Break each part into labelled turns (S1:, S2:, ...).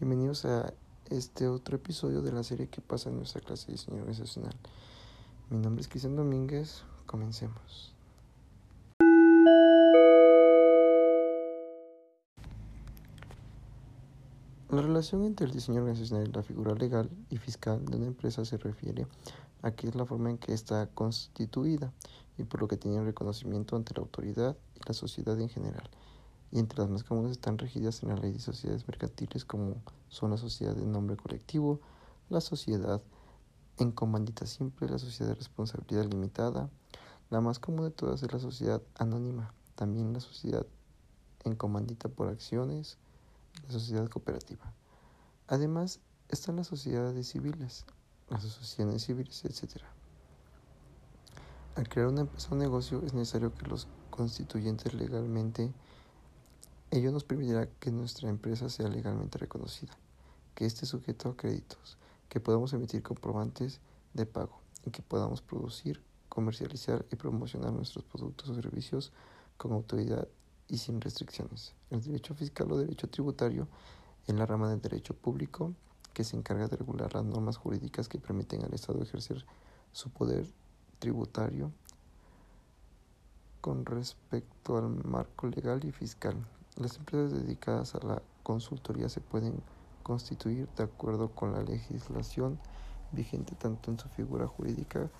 S1: Bienvenidos a este otro episodio de la serie que pasa en nuestra clase de diseño organizacional. Mi nombre es Cristian Domínguez, comencemos. La relación entre el diseño organizacional y la figura legal y fiscal de una empresa se refiere a que es la forma en que está constituida y por lo que tiene reconocimiento ante la autoridad y la sociedad en general. Y entre las más comunes están regidas en la ley de sociedades mercantiles como son la sociedad de nombre colectivo, la sociedad en comandita simple, la sociedad de responsabilidad limitada, la más común de todas es la sociedad anónima, también la sociedad en comandita por acciones, la sociedad cooperativa. Además, están las sociedades civiles, las asociaciones civiles, etc. Al crear una empresa o negocio es necesario que los constituyentes legalmente, ello nos permitirá que nuestra empresa sea legalmente reconocida, que esté sujeto a créditos, que podamos emitir comprobantes de pago y que podamos producir, comercializar y promocionar nuestros productos o servicios con autoridad y sin restricciones. El derecho fiscal o derecho tributario es la rama del derecho público que se encarga de regular las normas jurídicas que permiten al Estado ejercer su poder tributario con respecto al marco legal y fiscal. Las empresas dedicadas a la consultoría se pueden constituir de acuerdo con la legislación vigente tanto en su figura jurídica,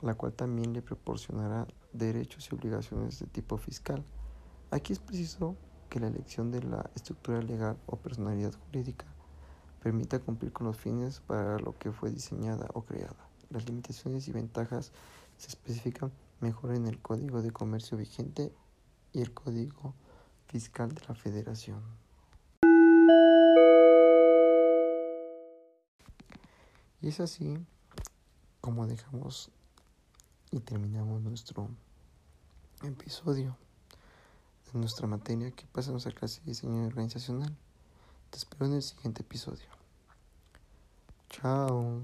S1: la cual también le proporcionará derechos y obligaciones de tipo fiscal, Aquí es preciso que la elección de la estructura legal o personalidad jurídica permita cumplir con los fines para lo que fue diseñada o creada. Las limitaciones y ventajas se especifican mejor en el Código de Comercio vigente y el Código Fiscal de la Federación. Y es así como dejamos y terminamos nuestro episodio en nuestra materia que pasa en nuestra clase de diseño organizacional. Te espero en el siguiente episodio. Chao.